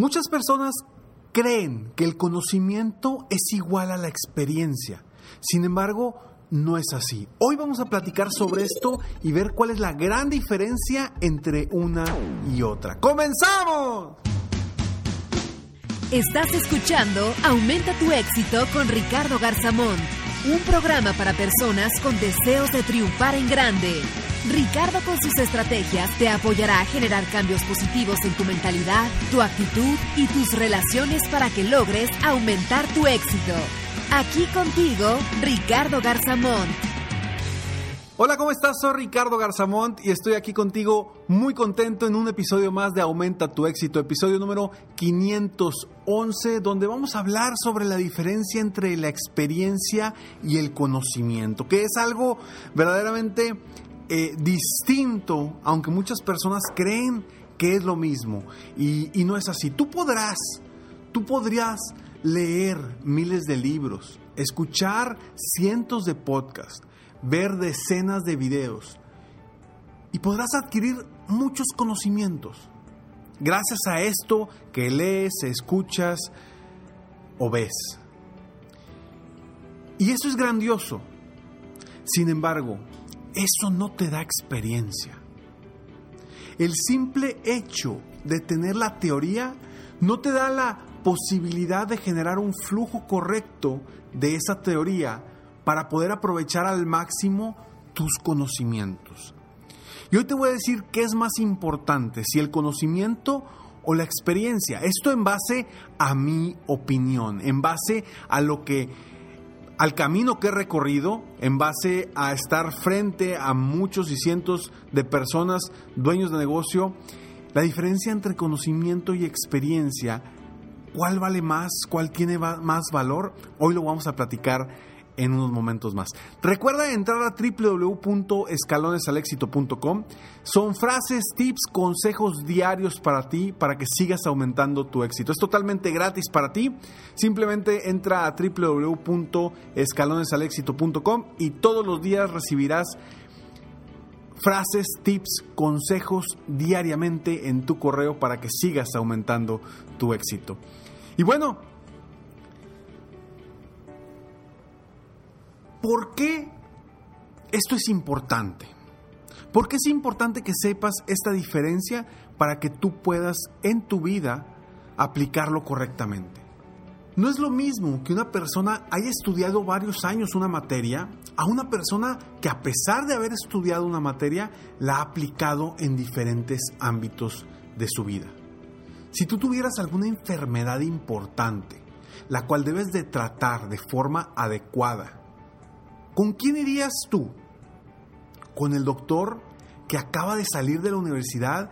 Muchas personas creen que el conocimiento es igual a la experiencia. Sin embargo, no es así. Hoy vamos a platicar sobre esto y ver cuál es la gran diferencia entre una y otra. ¡Comenzamos! Estás escuchando Aumenta tu éxito con Ricardo Garzamón, un programa para personas con deseos de triunfar en grande. Ricardo con sus estrategias te apoyará a generar cambios positivos en tu mentalidad, tu actitud y tus relaciones para que logres aumentar tu éxito. Aquí contigo, Ricardo Garzamont. Hola, ¿cómo estás? Soy Ricardo Garzamont y estoy aquí contigo muy contento en un episodio más de Aumenta tu éxito, episodio número 511, donde vamos a hablar sobre la diferencia entre la experiencia y el conocimiento, que es algo verdaderamente eh, distinto, aunque muchas personas creen que es lo mismo y, y no es así. Tú podrás, tú podrías leer miles de libros, escuchar cientos de podcasts, ver decenas de videos y podrás adquirir muchos conocimientos. Gracias a esto que lees, escuchas o ves. Y eso es grandioso. Sin embargo, eso no te da experiencia. El simple hecho de tener la teoría no te da la posibilidad de generar un flujo correcto de esa teoría para poder aprovechar al máximo tus conocimientos. Y hoy te voy a decir qué es más importante, si el conocimiento o la experiencia. Esto en base a mi opinión, en base a lo que al camino que he recorrido, en base a estar frente a muchos y cientos de personas, dueños de negocio, la diferencia entre conocimiento y experiencia, ¿cuál vale más? ¿Cuál tiene más valor? Hoy lo vamos a platicar en unos momentos más. Recuerda entrar a www.escalonesalexito.com. Son frases, tips, consejos diarios para ti, para que sigas aumentando tu éxito. Es totalmente gratis para ti. Simplemente entra a www.escalonesalexito.com y todos los días recibirás frases, tips, consejos diariamente en tu correo para que sigas aumentando tu éxito. Y bueno, ¿por qué esto es importante? ¿Por qué es importante que sepas esta diferencia para que tú puedas en tu vida aplicarlo correctamente? No es lo mismo que una persona haya estudiado varios años una materia a una persona que a pesar de haber estudiado una materia la ha aplicado en diferentes ámbitos de su vida. Si tú tuvieras alguna enfermedad importante, la cual debes de tratar de forma adecuada, ¿con quién irías tú? ¿Con el doctor que acaba de salir de la universidad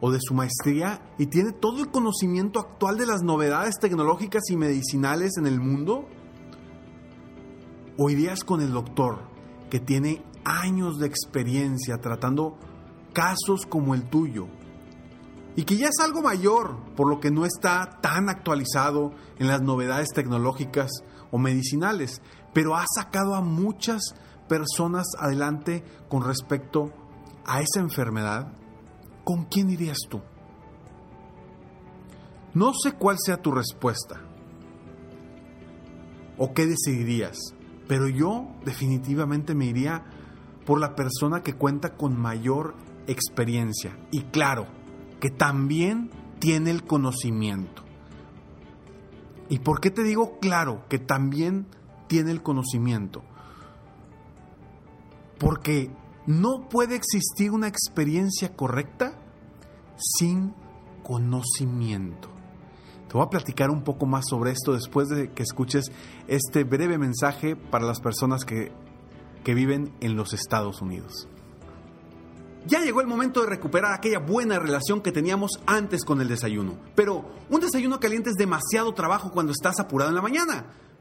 o de su maestría y tiene todo el conocimiento actual de las novedades tecnológicas y medicinales en el mundo? ¿O irías con el doctor que tiene años de experiencia tratando casos como el tuyo y que ya es algo mayor, por lo que no está tan actualizado en las novedades tecnológicas o medicinales, pero ha sacado a muchas personas adelante con respecto a esa enfermedad, ¿con quién irías tú? No sé cuál sea tu respuesta o qué decidirías, pero yo definitivamente me iría por la persona que cuenta con mayor experiencia y claro, que también tiene el conocimiento. ¿Y por qué te digo claro que también tiene el conocimiento? Porque no puede existir una experiencia correcta sin conocimiento. Te voy a platicar un poco más sobre esto después de que escuches este breve mensaje para las personas que, que viven en los Estados Unidos. Ya llegó el momento de recuperar aquella buena relación que teníamos antes con el desayuno. Pero un desayuno caliente es demasiado trabajo cuando estás apurado en la mañana.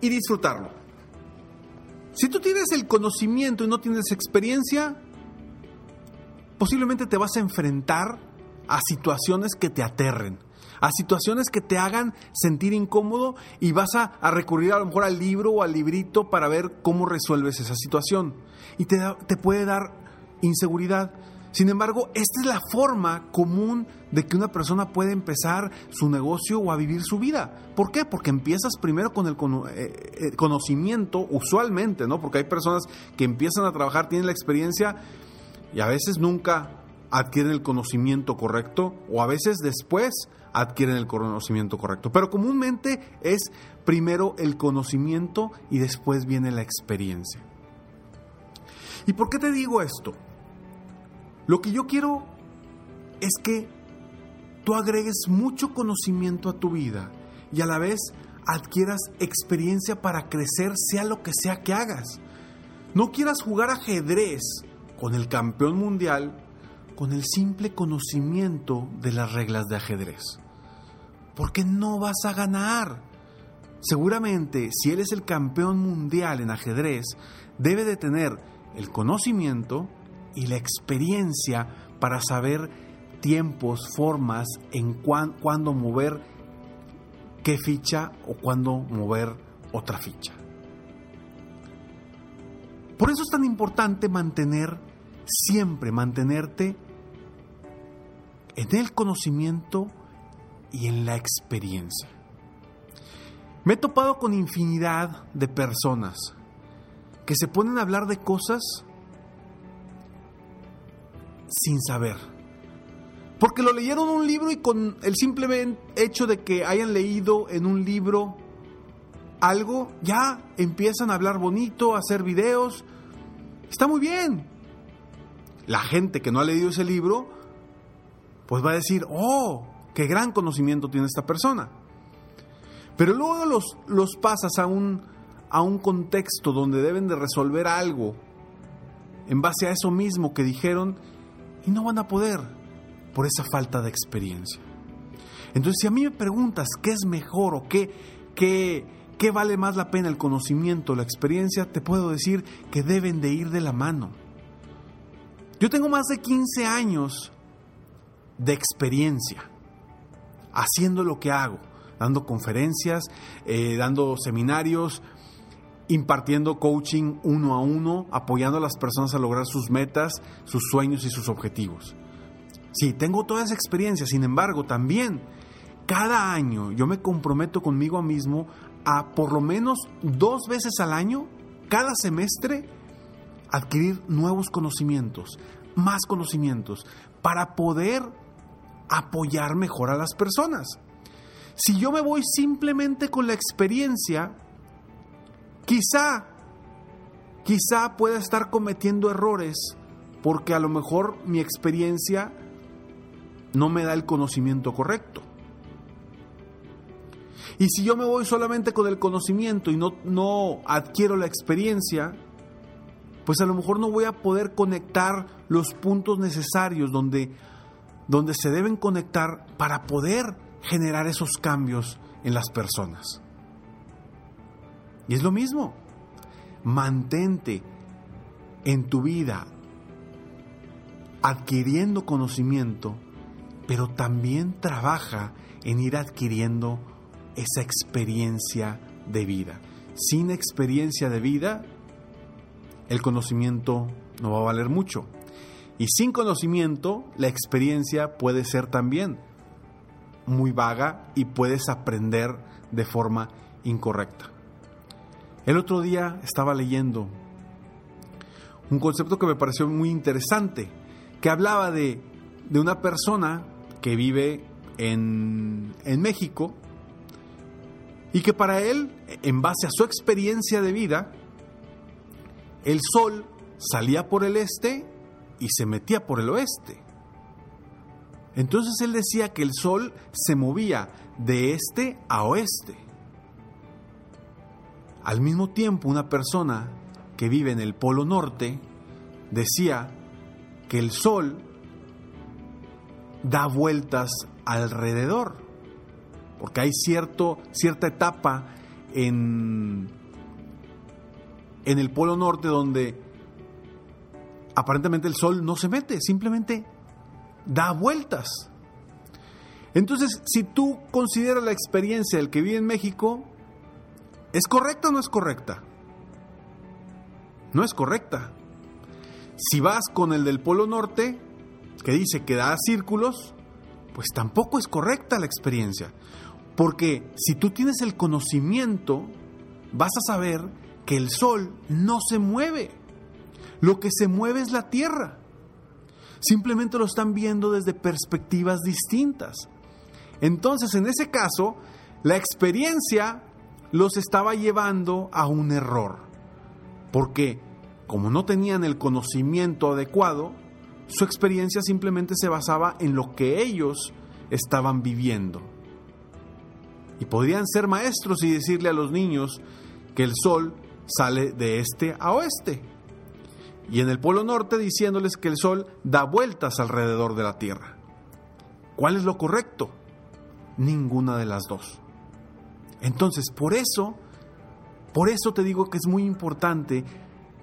y disfrutarlo. Si tú tienes el conocimiento y no tienes experiencia, posiblemente te vas a enfrentar a situaciones que te aterren, a situaciones que te hagan sentir incómodo y vas a, a recurrir a lo mejor al libro o al librito para ver cómo resuelves esa situación. Y te, te puede dar inseguridad. Sin embargo, esta es la forma común de que una persona puede empezar su negocio o a vivir su vida. ¿Por qué? Porque empiezas primero con el eh, eh, conocimiento, usualmente, ¿no? Porque hay personas que empiezan a trabajar, tienen la experiencia y a veces nunca adquieren el conocimiento correcto o a veces después adquieren el conocimiento correcto. Pero comúnmente es primero el conocimiento y después viene la experiencia. ¿Y por qué te digo esto? Lo que yo quiero es que tú agregues mucho conocimiento a tu vida y a la vez adquieras experiencia para crecer sea lo que sea que hagas. No quieras jugar ajedrez con el campeón mundial con el simple conocimiento de las reglas de ajedrez. Porque no vas a ganar. Seguramente, si él es el campeón mundial en ajedrez, debe de tener el conocimiento y la experiencia para saber tiempos, formas, en cuán- cuándo mover qué ficha o cuándo mover otra ficha. Por eso es tan importante mantener, siempre mantenerte en el conocimiento y en la experiencia. Me he topado con infinidad de personas que se ponen a hablar de cosas sin saber. Porque lo leyeron un libro y con el simple hecho de que hayan leído en un libro algo, ya empiezan a hablar bonito, a hacer videos. Está muy bien. La gente que no ha leído ese libro, pues va a decir, oh, qué gran conocimiento tiene esta persona. Pero luego los, los pasas a un, a un contexto donde deben de resolver algo en base a eso mismo que dijeron y no van a poder por esa falta de experiencia. Entonces, si a mí me preguntas qué es mejor o qué, qué, qué vale más la pena, el conocimiento, la experiencia, te puedo decir que deben de ir de la mano. Yo tengo más de 15 años de experiencia haciendo lo que hago, dando conferencias, eh, dando seminarios, impartiendo coaching uno a uno, apoyando a las personas a lograr sus metas, sus sueños y sus objetivos. Sí, tengo toda esa experiencia, sin embargo, también cada año yo me comprometo conmigo mismo a por lo menos dos veces al año, cada semestre, adquirir nuevos conocimientos, más conocimientos, para poder apoyar mejor a las personas. Si yo me voy simplemente con la experiencia, quizá, quizá pueda estar cometiendo errores porque a lo mejor mi experiencia no me da el conocimiento correcto. Y si yo me voy solamente con el conocimiento y no, no adquiero la experiencia, pues a lo mejor no voy a poder conectar los puntos necesarios donde donde se deben conectar para poder generar esos cambios en las personas. Y es lo mismo, mantente en tu vida adquiriendo conocimiento, pero también trabaja en ir adquiriendo esa experiencia de vida. Sin experiencia de vida, el conocimiento no va a valer mucho. Y sin conocimiento, la experiencia puede ser también muy vaga y puedes aprender de forma incorrecta. El otro día estaba leyendo un concepto que me pareció muy interesante, que hablaba de, de una persona que vive en, en México y que para él, en base a su experiencia de vida, el sol salía por el este y se metía por el oeste. Entonces él decía que el sol se movía de este a oeste. Al mismo tiempo, una persona que vive en el Polo Norte decía que el Sol da vueltas alrededor, porque hay cierto, cierta etapa en, en el Polo Norte donde aparentemente el Sol no se mete, simplemente da vueltas. Entonces, si tú consideras la experiencia del que vive en México, ¿Es correcta o no es correcta? No es correcta. Si vas con el del Polo Norte, que dice que da círculos, pues tampoco es correcta la experiencia. Porque si tú tienes el conocimiento, vas a saber que el Sol no se mueve. Lo que se mueve es la Tierra. Simplemente lo están viendo desde perspectivas distintas. Entonces, en ese caso, la experiencia los estaba llevando a un error, porque como no tenían el conocimiento adecuado, su experiencia simplemente se basaba en lo que ellos estaban viviendo. Y podrían ser maestros y decirle a los niños que el sol sale de este a oeste. Y en el Polo Norte diciéndoles que el sol da vueltas alrededor de la Tierra. ¿Cuál es lo correcto? Ninguna de las dos. Entonces, por eso, por eso te digo que es muy importante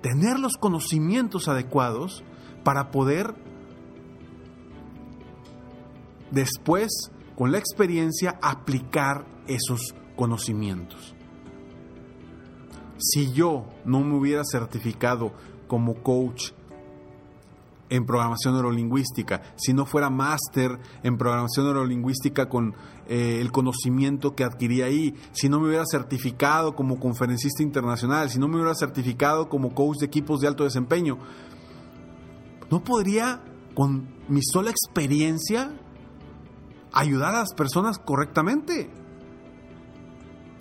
tener los conocimientos adecuados para poder después, con la experiencia, aplicar esos conocimientos. Si yo no me hubiera certificado como coach en programación neurolingüística, si no fuera máster en programación neurolingüística con eh, el conocimiento que adquirí ahí, si no me hubiera certificado como conferencista internacional, si no me hubiera certificado como coach de equipos de alto desempeño, no podría con mi sola experiencia ayudar a las personas correctamente.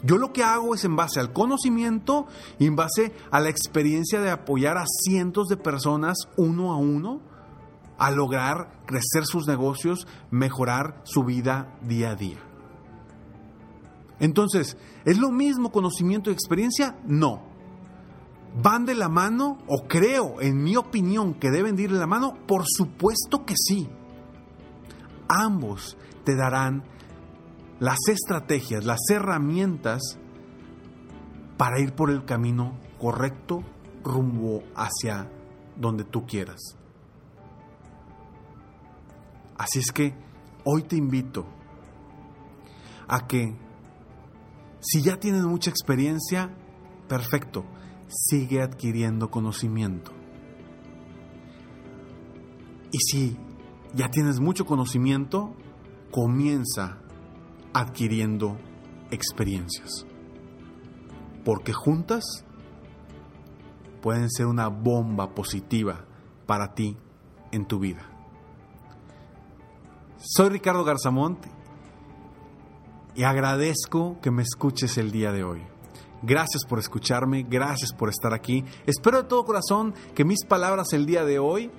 Yo lo que hago es en base al conocimiento y en base a la experiencia de apoyar a cientos de personas uno a uno a lograr crecer sus negocios, mejorar su vida día a día. Entonces, ¿es lo mismo conocimiento y experiencia? No. ¿Van de la mano o creo, en mi opinión, que deben ir de la mano? Por supuesto que sí. Ambos te darán las estrategias, las herramientas para ir por el camino correcto rumbo hacia donde tú quieras. Así es que hoy te invito a que si ya tienes mucha experiencia, perfecto, sigue adquiriendo conocimiento. Y si ya tienes mucho conocimiento, comienza adquiriendo experiencias. Porque juntas pueden ser una bomba positiva para ti en tu vida. Soy Ricardo Garzamont y agradezco que me escuches el día de hoy. Gracias por escucharme, gracias por estar aquí. Espero de todo corazón que mis palabras el día de hoy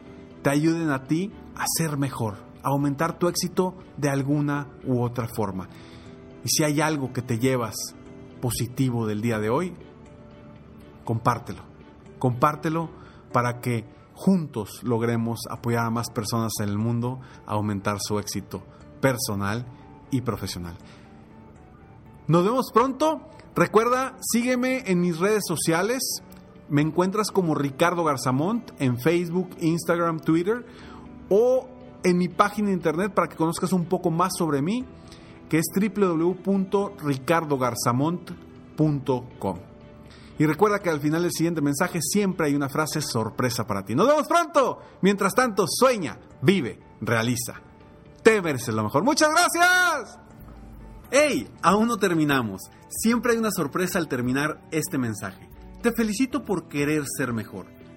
te ayuden a ti a ser mejor, aumentar tu éxito de alguna u otra forma. Y si hay algo que te llevas positivo del día de hoy, compártelo. Compártelo para que juntos logremos apoyar a más personas en el mundo a aumentar su éxito personal y profesional. Nos vemos pronto. Recuerda, sígueme en mis redes sociales. Me encuentras como Ricardo Garzamont en Facebook, Instagram, Twitter o en mi página de internet para que conozcas un poco más sobre mí, que es www.ricardogarzamont.com. Y recuerda que al final del siguiente mensaje siempre hay una frase sorpresa para ti. Nos vemos pronto. Mientras tanto, sueña, vive, realiza. Te mereces lo mejor. Muchas gracias. ¡Hey! Aún no terminamos. Siempre hay una sorpresa al terminar este mensaje. Te felicito por querer ser mejor.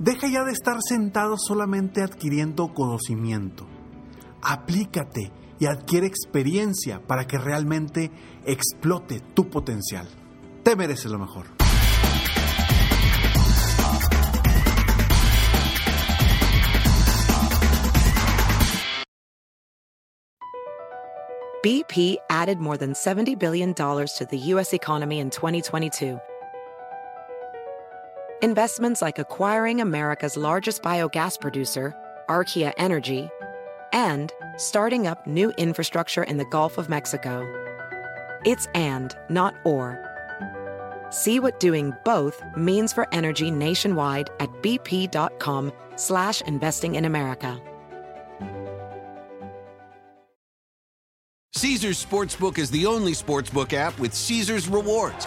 Deja ya de estar sentado solamente adquiriendo conocimiento. Aplícate y adquiere experiencia para que realmente explote tu potencial. Te mereces lo mejor. BP added more than $70 billion to the U.S. economy in 2022. Investments like acquiring America's largest biogas producer, Archaea Energy, and starting up new infrastructure in the Gulf of Mexico. It's and, not or. See what doing both means for energy nationwide at bp.com slash investing in America. Caesars Sportsbook is the only sportsbook app with Caesars rewards.